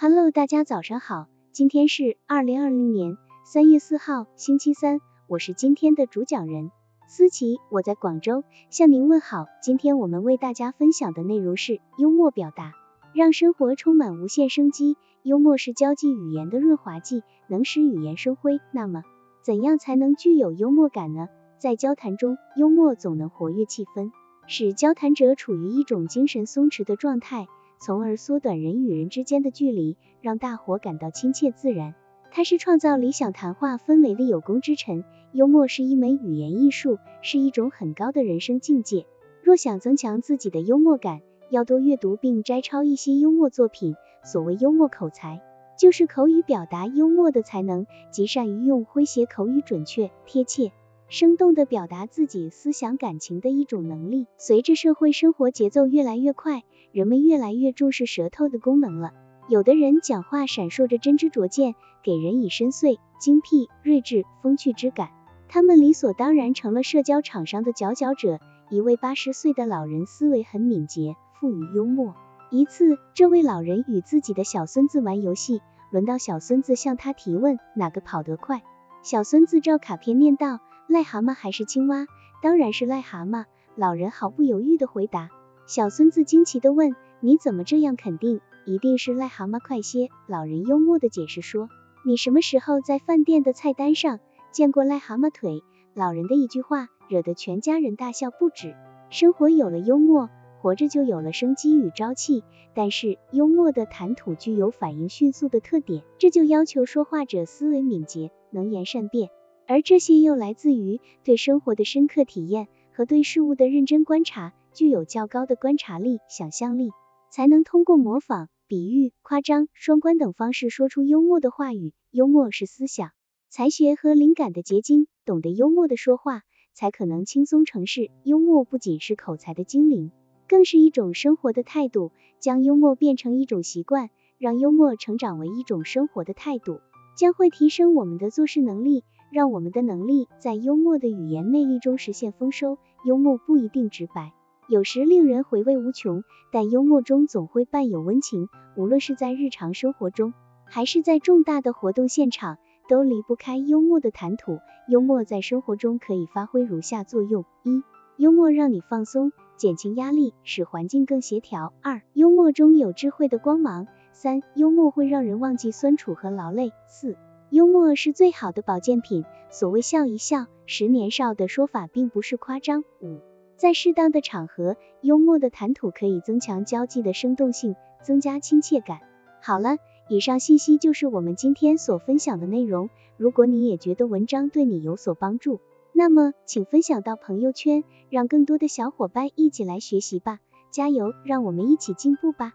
Hello，大家早上好，今天是二零二零年三月四号，星期三，我是今天的主讲人思琪，我在广州向您问好。今天我们为大家分享的内容是幽默表达，让生活充满无限生机。幽默是交际语言的润滑剂，能使语言生辉。那么，怎样才能具有幽默感呢？在交谈中，幽默总能活跃气氛，使交谈者处于一种精神松弛的状态。从而缩短人与人之间的距离，让大伙感到亲切自然。他是创造理想谈话氛围的有功之臣。幽默是一门语言艺术，是一种很高的人生境界。若想增强自己的幽默感，要多阅读并摘抄一些幽默作品。所谓幽默口才，就是口语表达幽默的才能，即善于用诙谐口语准确、贴切。生动地表达自己思想感情的一种能力。随着社会生活节奏越来越快，人们越来越重视舌头的功能了。有的人讲话闪烁着真知灼见，给人以深邃、精辟、睿智、风趣之感。他们理所当然成了社交场上的佼佼者。一位八十岁的老人思维很敏捷，富于幽默。一次，这位老人与自己的小孙子玩游戏，轮到小孙子向他提问，哪个跑得快？小孙子照卡片念道。癞蛤蟆还是青蛙？当然是癞蛤蟆。老人毫不犹豫的回答。小孙子惊奇的问：你怎么这样肯定？一定是癞蛤蟆快些。老人幽默的解释说：你什么时候在饭店的菜单上见过癞蛤蟆腿？老人的一句话惹得全家人大笑不止。生活有了幽默，活着就有了生机与朝气。但是幽默的谈吐具有反应迅速的特点，这就要求说话者思维敏捷，能言善辩。而这些又来自于对生活的深刻体验和对事物的认真观察，具有较高的观察力、想象力，才能通过模仿、比喻、夸张、双关等方式说出幽默的话语。幽默是思想、才学和灵感的结晶，懂得幽默的说话，才可能轻松成事。幽默不仅是口才的精灵，更是一种生活的态度。将幽默变成一种习惯，让幽默成长为一种生活的态度，将会提升我们的做事能力。让我们的能力在幽默的语言魅力中实现丰收。幽默不一定直白，有时令人回味无穷，但幽默中总会伴有温情。无论是在日常生活中，还是在重大的活动现场，都离不开幽默的谈吐。幽默在生活中可以发挥如下作用：一、幽默让你放松，减轻压力，使环境更协调；二、幽默中有智慧的光芒；三、幽默会让人忘记酸楚和劳累；四。幽默是最好的保健品。所谓笑一笑，十年少的说法并不是夸张。五，在适当的场合，幽默的谈吐可以增强交际的生动性，增加亲切感。好了，以上信息就是我们今天所分享的内容。如果你也觉得文章对你有所帮助，那么请分享到朋友圈，让更多的小伙伴一起来学习吧。加油，让我们一起进步吧。